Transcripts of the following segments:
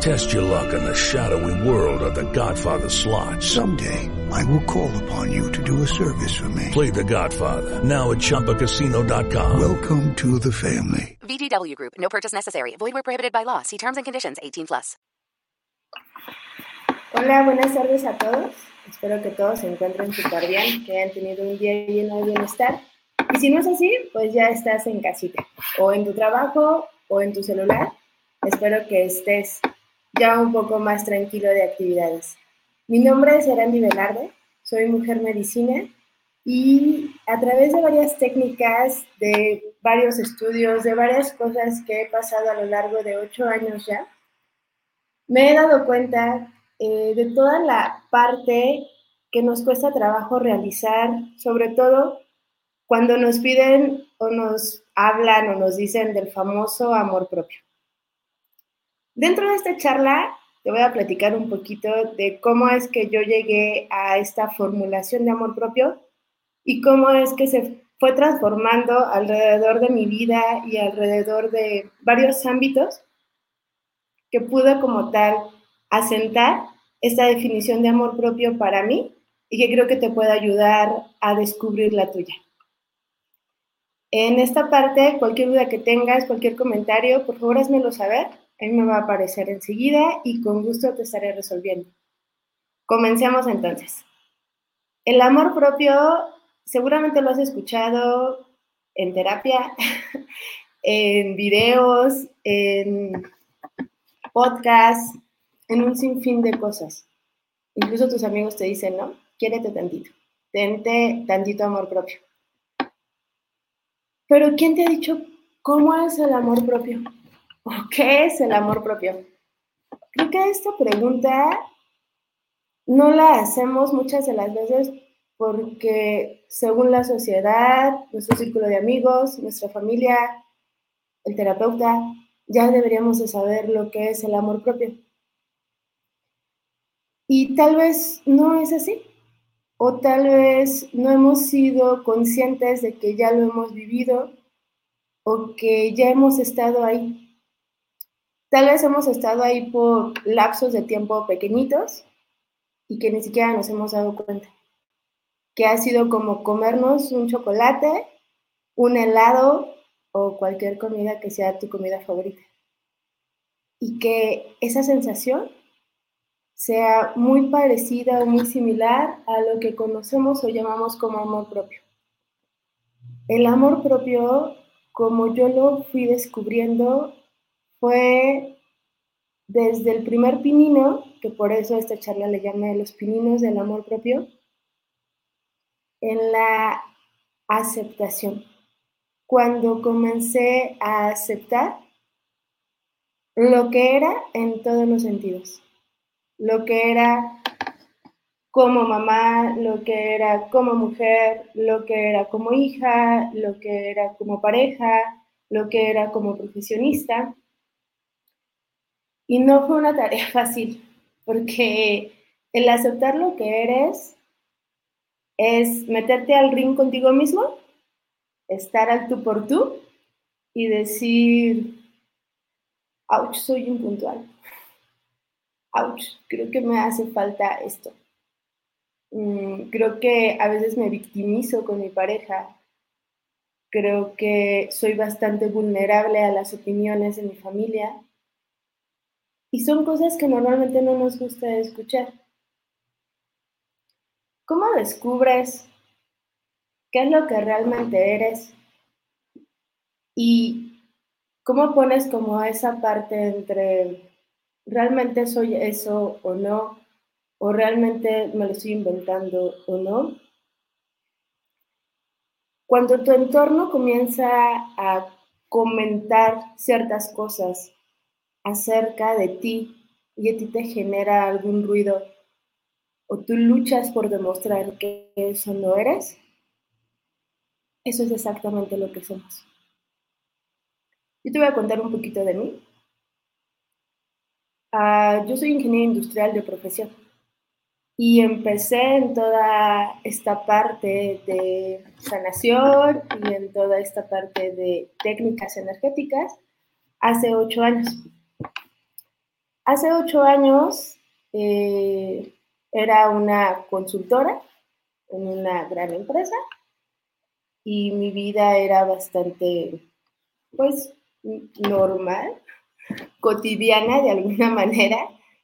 Test your luck in the shadowy world of The Godfather slot. Someday, I will call upon you to do a service for me. Play The Godfather now at ChumbaCasino.com. Welcome to the family. VGW Group. No purchase necessary. Void where prohibited by law. See terms and conditions. 18 plus. Hola, buenas tardes a todos. Espero que todos se encuentren súper bien, que hayan tenido un día lleno de bienestar. Y si no es así, pues ya estás en casita, o en tu trabajo, o en tu celular. Espero que estés ya un poco más tranquilo de actividades. Mi nombre es Erandi Velarde, soy mujer medicina y a través de varias técnicas, de varios estudios, de varias cosas que he pasado a lo largo de ocho años ya, me he dado cuenta eh, de toda la parte que nos cuesta trabajo realizar, sobre todo cuando nos piden o nos hablan o nos dicen del famoso amor propio. Dentro de esta charla te voy a platicar un poquito de cómo es que yo llegué a esta formulación de amor propio y cómo es que se fue transformando alrededor de mi vida y alrededor de varios ámbitos que pude como tal asentar esta definición de amor propio para mí y que creo que te puede ayudar a descubrir la tuya. En esta parte, cualquier duda que tengas, cualquier comentario, por favor házmelo saber él me va a aparecer enseguida y con gusto te estaré resolviendo. Comencemos entonces. El amor propio, seguramente lo has escuchado en terapia, en videos, en podcasts, en un sinfín de cosas. Incluso tus amigos te dicen, ¿no? Quiérete tantito, tente tantito amor propio. Pero ¿quién te ha dicho cómo es el amor propio? ¿Qué es el amor propio? Creo que esta pregunta no la hacemos muchas de las veces porque según la sociedad, nuestro círculo de amigos, nuestra familia, el terapeuta, ya deberíamos de saber lo que es el amor propio. Y tal vez no es así, o tal vez no hemos sido conscientes de que ya lo hemos vivido o que ya hemos estado ahí. Tal vez hemos estado ahí por lapsos de tiempo pequeñitos y que ni siquiera nos hemos dado cuenta. Que ha sido como comernos un chocolate, un helado o cualquier comida que sea tu comida favorita. Y que esa sensación sea muy parecida o muy similar a lo que conocemos o llamamos como amor propio. El amor propio, como yo lo fui descubriendo, fue desde el primer pinino, que por eso esta charla le llama los pininos del amor propio, en la aceptación. Cuando comencé a aceptar lo que era en todos los sentidos, lo que era como mamá, lo que era como mujer, lo que era como hija, lo que era como pareja, lo que era como profesionista. Y no fue una tarea fácil, porque el aceptar lo que eres es meterte al ring contigo mismo, estar al tú por tú y decir, ouch, soy impuntual. Ouch, creo que me hace falta esto. Mm, creo que a veces me victimizo con mi pareja. Creo que soy bastante vulnerable a las opiniones de mi familia y son cosas que normalmente no nos gusta escuchar. ¿Cómo descubres qué es lo que realmente eres? Y cómo pones como esa parte entre realmente soy eso o no, o realmente me lo estoy inventando o no. Cuando tu entorno comienza a comentar ciertas cosas acerca de ti y a ti te genera algún ruido o tú luchas por demostrar que eso no eres, eso es exactamente lo que somos. Yo te voy a contar un poquito de mí. Uh, yo soy ingeniero industrial de profesión y empecé en toda esta parte de sanación y en toda esta parte de técnicas energéticas hace ocho años. Hace ocho años eh, era una consultora en una gran empresa y mi vida era bastante, pues, normal, cotidiana de alguna manera.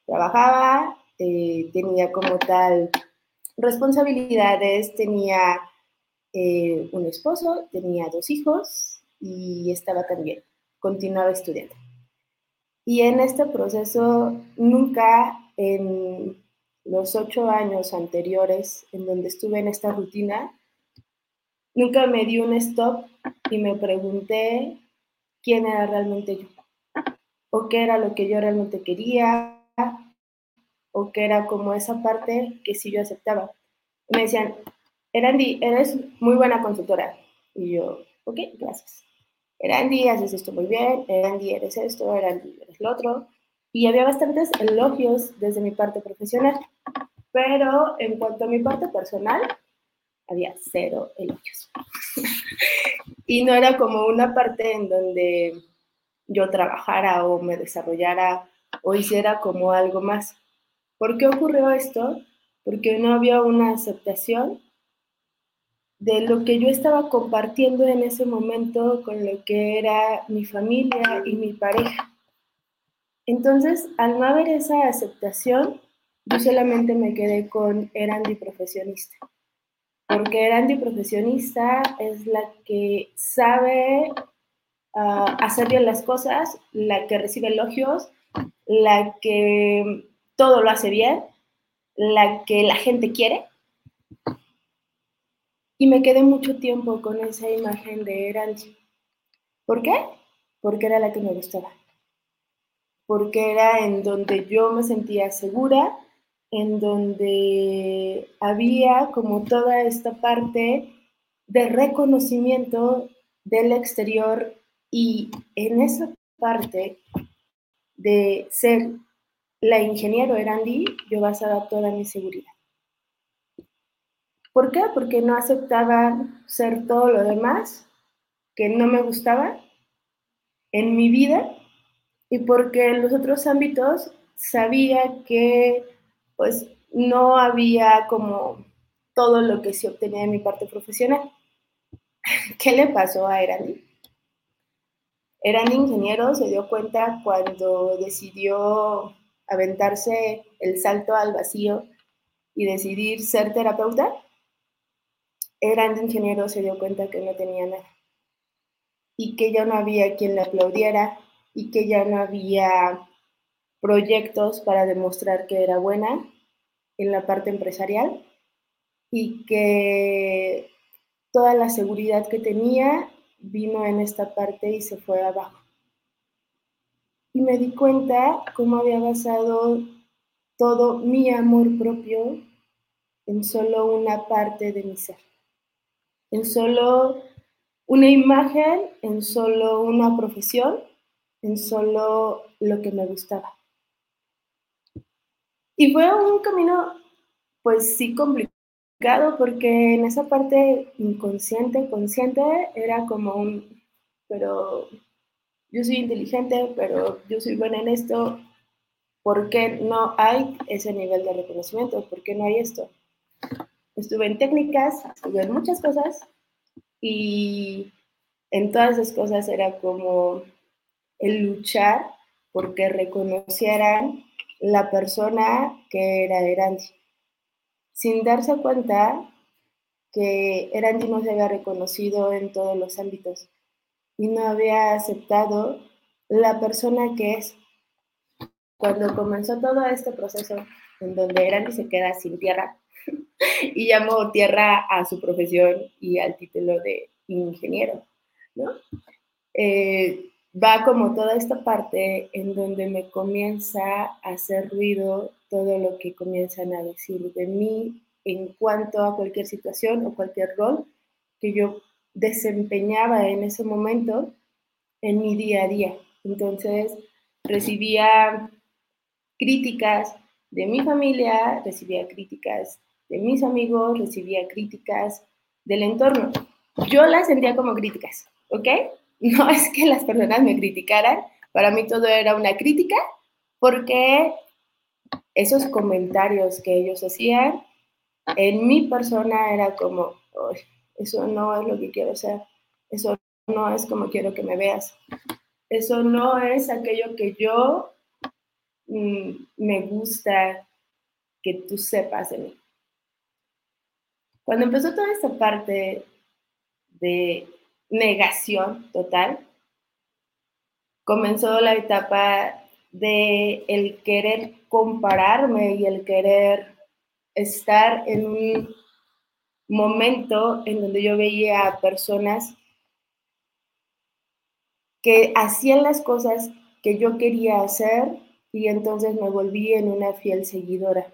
Trabajaba, eh, tenía como tal responsabilidades, tenía eh, un esposo, tenía dos hijos y estaba también, continuaba estudiando. Y en este proceso nunca en los ocho años anteriores en donde estuve en esta rutina, nunca me di un stop y me pregunté quién era realmente yo, o qué era lo que yo realmente quería, o qué era como esa parte que sí yo aceptaba. Me decían, Erandi, eres muy buena consultora. Y yo, ok, gracias. Erandi, haces esto muy bien, Erandi, eres esto, Erandi, eres lo otro. Y había bastantes elogios desde mi parte profesional. Pero en cuanto a mi parte personal, había cero elogios. y no era como una parte en donde yo trabajara o me desarrollara o hiciera como algo más. ¿Por qué ocurrió esto? Porque no había una aceptación de lo que yo estaba compartiendo en ese momento con lo que era mi familia y mi pareja. Entonces, al no haber esa aceptación, yo solamente me quedé con Erandi profesionista. Porque Erandi profesionista es la que sabe ah, hacer bien las cosas, la que recibe elogios, la que todo lo hace bien, la que la gente quiere. Y me quedé mucho tiempo con esa imagen de Erandi. ¿Por qué? Porque era la que me gustaba porque era en donde yo me sentía segura, en donde había como toda esta parte de reconocimiento del exterior y en esa parte de ser la ingeniero Erandi, yo basaba toda mi seguridad. ¿Por qué? Porque no aceptaba ser todo lo demás que no me gustaba en mi vida y porque en los otros ámbitos sabía que pues no había como todo lo que se obtenía en mi parte profesional. ¿Qué le pasó a Erandi? Erandi ingeniero se dio cuenta cuando decidió aventarse el salto al vacío y decidir ser terapeuta. Erandi ingeniero se dio cuenta que no tenía nada y que ya no había quien le aplaudiera y que ya no había proyectos para demostrar que era buena en la parte empresarial y que toda la seguridad que tenía vino en esta parte y se fue abajo. Y me di cuenta cómo había basado todo mi amor propio en solo una parte de mi ser, en solo una imagen, en solo una profesión en solo lo que me gustaba. Y fue un camino, pues sí, complicado, porque en esa parte inconsciente, consciente, era como un, pero yo soy inteligente, pero yo soy buena en esto, ¿por qué no hay ese nivel de reconocimiento? ¿Por qué no hay esto? Estuve en técnicas, estuve en muchas cosas y en todas esas cosas era como el luchar porque reconocieran la persona que era Erandi, sin darse cuenta que Erandi no se había reconocido en todos los ámbitos y no había aceptado la persona que es. Cuando comenzó todo este proceso en donde Erandi se queda sin tierra y llamó tierra a su profesión y al título de ingeniero, ¿no? Eh, va como toda esta parte en donde me comienza a hacer ruido todo lo que comienzan a decir de mí en cuanto a cualquier situación o cualquier rol que yo desempeñaba en ese momento en mi día a día. Entonces, recibía críticas de mi familia, recibía críticas de mis amigos, recibía críticas del entorno. Yo las sentía como críticas, ¿ok? No es que las personas me criticaran, para mí todo era una crítica, porque esos comentarios que ellos hacían en mi persona era como, eso no es lo que quiero ser, eso no es como quiero que me veas, eso no es aquello que yo mm, me gusta que tú sepas de mí. Cuando empezó toda esta parte de negación total, comenzó la etapa de el querer compararme y el querer estar en un momento en donde yo veía a personas que hacían las cosas que yo quería hacer y entonces me volví en una fiel seguidora.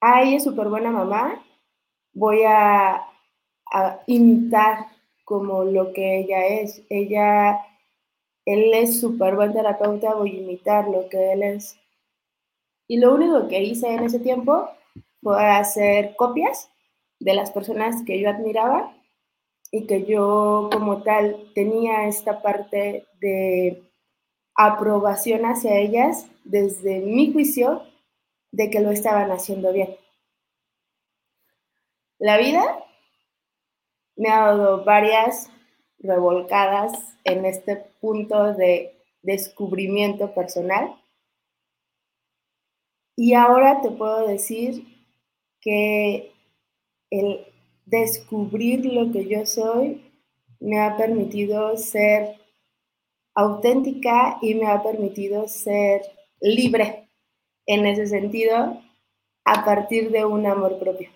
ay, es súper buena mamá, voy a, imitar como lo que ella es. Ella, él es súper buen terapeuta, voy a imitar lo que él es. Y lo único que hice en ese tiempo fue hacer copias de las personas que yo admiraba y que yo como tal tenía esta parte de aprobación hacia ellas desde mi juicio de que lo estaban haciendo bien. La vida me ha dado varias revolcadas en este punto de descubrimiento personal y ahora te puedo decir que el descubrir lo que yo soy me ha permitido ser auténtica y me ha permitido ser libre en ese sentido a partir de un amor propio.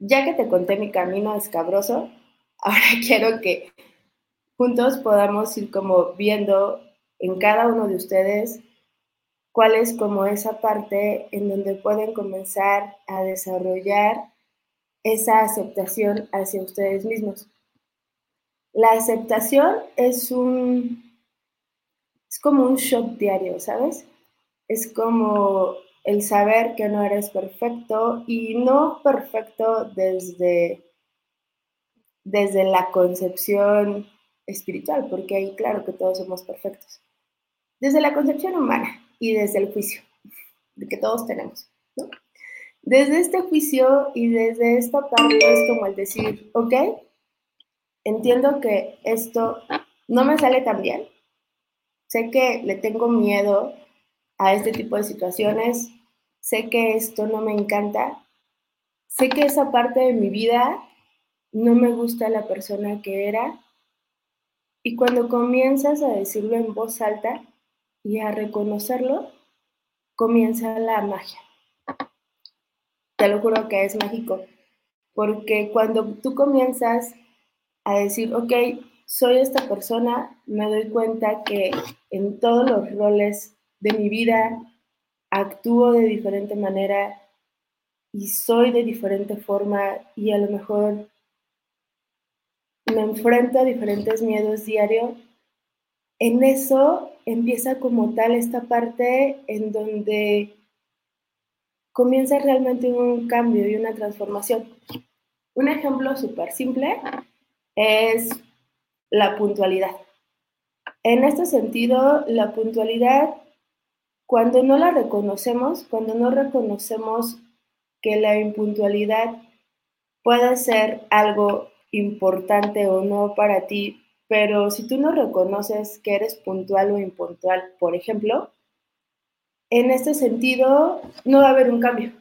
Ya que te conté mi camino escabroso, ahora quiero que juntos podamos ir como viendo en cada uno de ustedes cuál es como esa parte en donde pueden comenzar a desarrollar esa aceptación hacia ustedes mismos. La aceptación es un es como un shock diario, ¿sabes? Es como el saber que no eres perfecto y no perfecto desde desde la concepción espiritual, porque ahí claro que todos somos perfectos. Desde la concepción humana, y desde el juicio que todos tenemos. Desde este juicio y desde esta parte es como el decir, ok, entiendo que esto no me sale tan bien, sé que le tengo miedo a este tipo de situaciones, sé que esto no me encanta, sé que esa parte de mi vida no me gusta la persona que era. Y cuando comienzas a decirlo en voz alta, y a reconocerlo, comienza la magia. Te lo juro que es mágico, porque cuando tú comienzas a decir, ok, soy esta persona, me doy cuenta que en todos los roles de mi vida actúo de diferente manera y soy de diferente forma y a lo mejor me enfrento a diferentes miedos diarios en eso empieza como tal esta parte en donde comienza realmente un cambio y una transformación. Un ejemplo súper simple es la puntualidad. En este sentido, la puntualidad, cuando no la reconocemos, cuando no reconocemos que la impuntualidad puede ser algo importante o no para ti, pero si tú no reconoces que eres puntual o impuntual, por ejemplo, en este sentido no va a haber un cambio.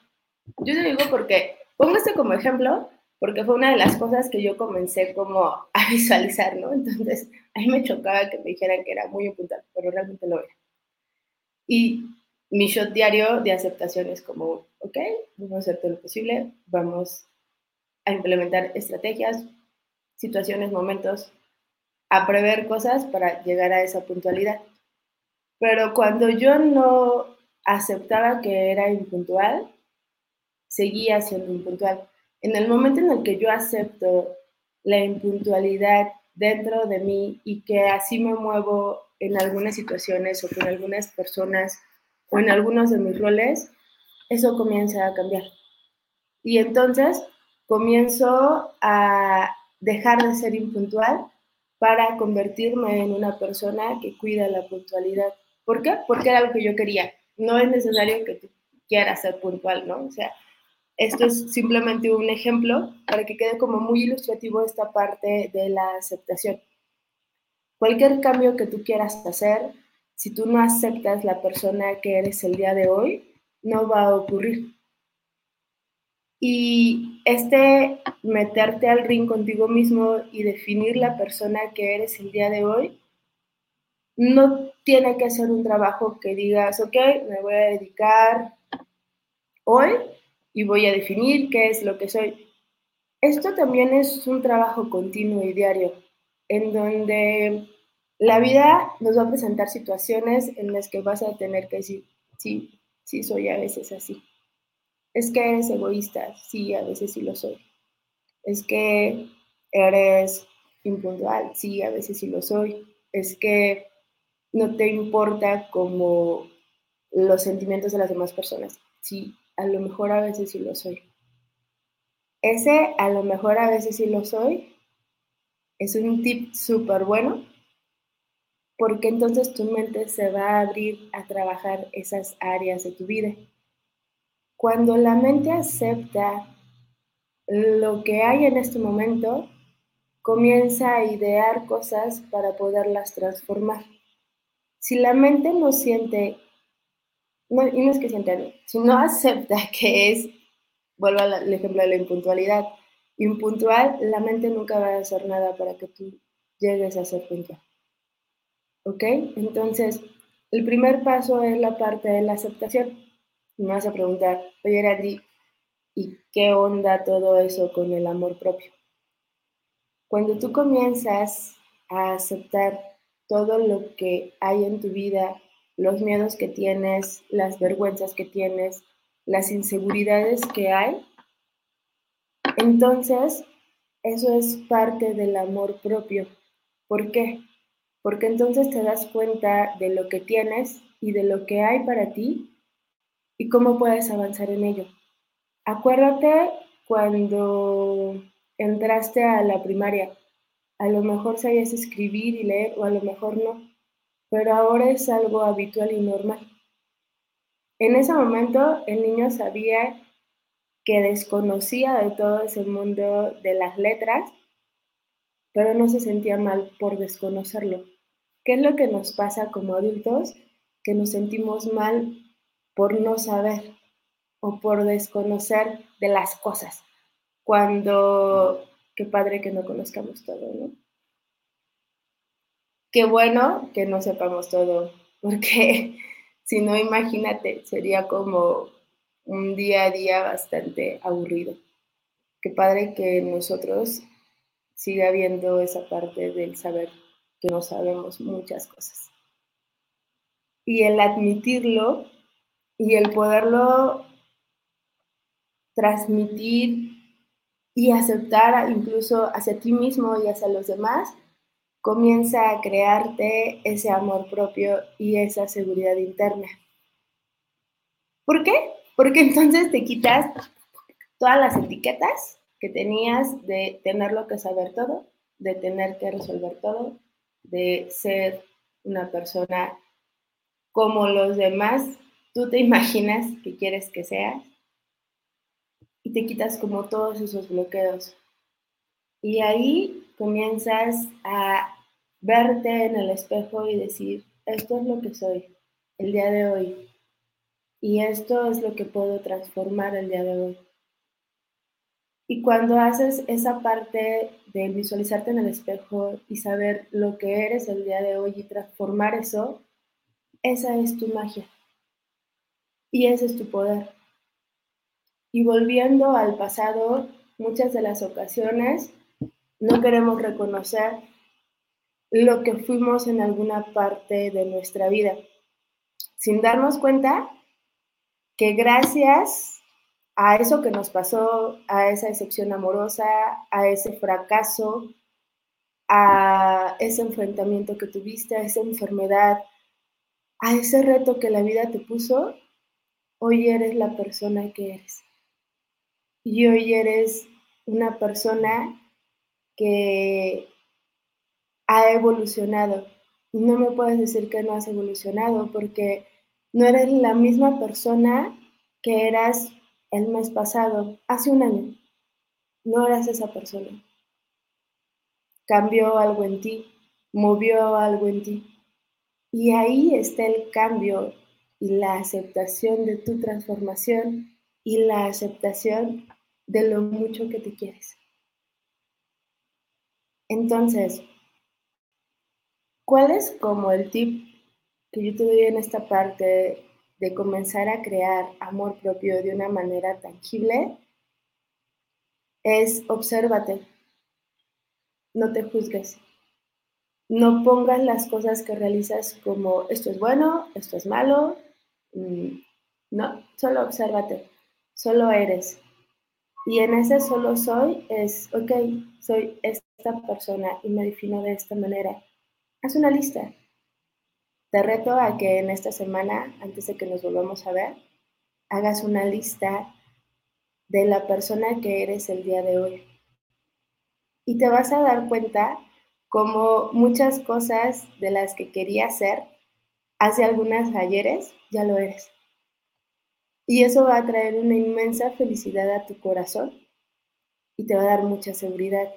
Yo te digo porque, pongo este como ejemplo, porque fue una de las cosas que yo comencé como a visualizar, ¿no? Entonces, a mí me chocaba que me dijeran que era muy impuntual, pero realmente lo era. Y mi shot diario de aceptación es como, ok, vamos a hacer todo lo posible, vamos a implementar estrategias, situaciones, momentos a prever cosas para llegar a esa puntualidad. Pero cuando yo no aceptaba que era impuntual, seguía siendo impuntual. En el momento en el que yo acepto la impuntualidad dentro de mí y que así me muevo en algunas situaciones o con algunas personas o en algunos de mis roles, eso comienza a cambiar. Y entonces comienzo a dejar de ser impuntual para convertirme en una persona que cuida la puntualidad. ¿Por qué? Porque era lo que yo quería. No es necesario que tú quieras ser puntual, ¿no? O sea, esto es simplemente un ejemplo para que quede como muy ilustrativo esta parte de la aceptación. Cualquier cambio que tú quieras hacer, si tú no aceptas la persona que eres el día de hoy, no va a ocurrir. Y este meterte al ring contigo mismo y definir la persona que eres el día de hoy, no tiene que ser un trabajo que digas, ok, me voy a dedicar hoy y voy a definir qué es lo que soy. Esto también es un trabajo continuo y diario, en donde la vida nos va a presentar situaciones en las que vas a tener que decir, sí, sí soy a veces así es que eres egoísta, sí, a veces sí lo soy. Es que eres impuntual, sí, a veces sí lo soy. Es que no te importa como los sentimientos de las demás personas, sí, a lo mejor a veces sí lo soy. Ese a lo mejor a veces sí lo soy es un tip súper bueno porque entonces tu mente se va a abrir a trabajar esas áreas de tu vida. Cuando la mente acepta lo que hay en este momento, comienza a idear cosas para poderlas transformar. Si la mente no siente, no, y no es que sienta, si no acepta que es, vuelvo al ejemplo de la impuntualidad, impuntual, la mente nunca va a hacer nada para que tú llegues a ser puntual. ¿Ok? Entonces, el primer paso es la parte de la aceptación me vas a preguntar, oye Randy, ¿y qué onda todo eso con el amor propio? Cuando tú comienzas a aceptar todo lo que hay en tu vida, los miedos que tienes, las vergüenzas que tienes, las inseguridades que hay, entonces eso es parte del amor propio. ¿Por qué? Porque entonces te das cuenta de lo que tienes y de lo que hay para ti y cómo puedes avanzar en ello. Acuérdate cuando entraste a la primaria, a lo mejor sabías escribir y leer o a lo mejor no, pero ahora es algo habitual y normal. En ese momento el niño sabía que desconocía de todo ese mundo de las letras, pero no se sentía mal por desconocerlo. ¿Qué es lo que nos pasa como adultos? Que nos sentimos mal por no saber o por desconocer de las cosas, cuando qué padre que no conozcamos todo, ¿no? Qué bueno que no sepamos todo, porque si no, imagínate, sería como un día a día bastante aburrido. Qué padre que nosotros siga habiendo esa parte del saber que no sabemos muchas cosas. Y el admitirlo y el poderlo transmitir y aceptar incluso hacia ti mismo y hacia los demás, comienza a crearte ese amor propio y esa seguridad interna. ¿Por qué? Porque entonces te quitas todas las etiquetas que tenías de tenerlo que saber todo, de tener que resolver todo, de ser una persona como los demás tú te imaginas que quieres que sea y te quitas como todos esos bloqueos. Y ahí comienzas a verte en el espejo y decir, esto es lo que soy el día de hoy. Y esto es lo que puedo transformar el día de hoy. Y cuando haces esa parte de visualizarte en el espejo y saber lo que eres el día de hoy y transformar eso, esa es tu magia. Y ese es tu poder. Y volviendo al pasado, muchas de las ocasiones no queremos reconocer lo que fuimos en alguna parte de nuestra vida, sin darnos cuenta que gracias a eso que nos pasó, a esa excepción amorosa, a ese fracaso, a ese enfrentamiento que tuviste, a esa enfermedad, a ese reto que la vida te puso, hoy eres la persona que eres. Y hoy eres una persona que ha evolucionado. Y no me puedes decir que no has evolucionado porque no eres la misma persona que eras el mes pasado, hace un año. No eras esa persona. Cambió algo en ti, movió algo en ti. Y ahí está el cambio y la aceptación de tu transformación y la aceptación de lo mucho que te quieres. Entonces, ¿cuál es como el tip que yo te doy en esta parte de comenzar a crear amor propio de una manera tangible? Es obsérvate, no te juzgues, no pongas las cosas que realizas como esto es bueno, esto es malo, mm, no, solo obsérvate, solo eres. Y en ese solo soy es, ok, soy esta persona y me defino de esta manera. Haz una lista. Te reto a que en esta semana, antes de que nos volvamos a ver, hagas una lista de la persona que eres el día de hoy. Y te vas a dar cuenta como muchas cosas de las que quería ser hace algunas ayeres, ya lo eres. Y eso va a traer una inmensa felicidad a tu corazón y te va a dar mucha seguridad,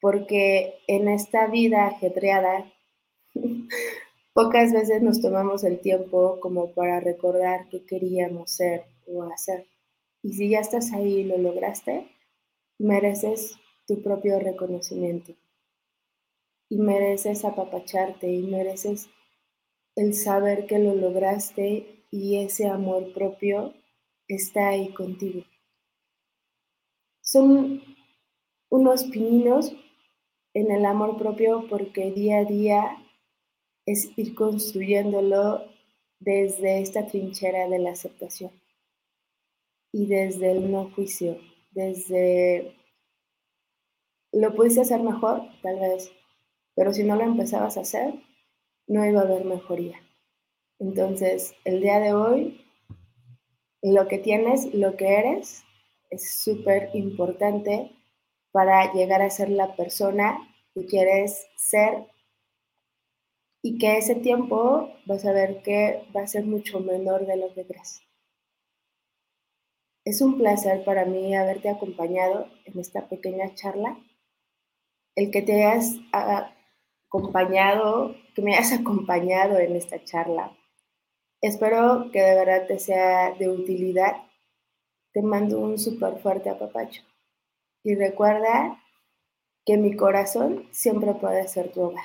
porque en esta vida ajetreada, pocas veces nos tomamos el tiempo como para recordar qué queríamos ser o hacer. Y si ya estás ahí y lo lograste, mereces tu propio reconocimiento. Y mereces apapacharte y mereces el saber que lo lograste y ese amor propio está ahí contigo. Son unos pininos en el amor propio porque día a día es ir construyéndolo desde esta trinchera de la aceptación y desde el no juicio, desde lo pudiste hacer mejor, tal vez, pero si no lo empezabas a hacer, no iba a haber mejoría. Entonces, el día de hoy, lo que tienes, lo que eres, es súper importante para llegar a ser la persona que quieres ser y que ese tiempo vas a ver que va a ser mucho menor de lo que crees. Es un placer para mí haberte acompañado en esta pequeña charla, el que te hayas acompañado, que me hayas acompañado en esta charla Espero que de verdad te sea de utilidad. Te mando un súper fuerte apapacho. Y recuerda que mi corazón siempre puede ser tu hogar.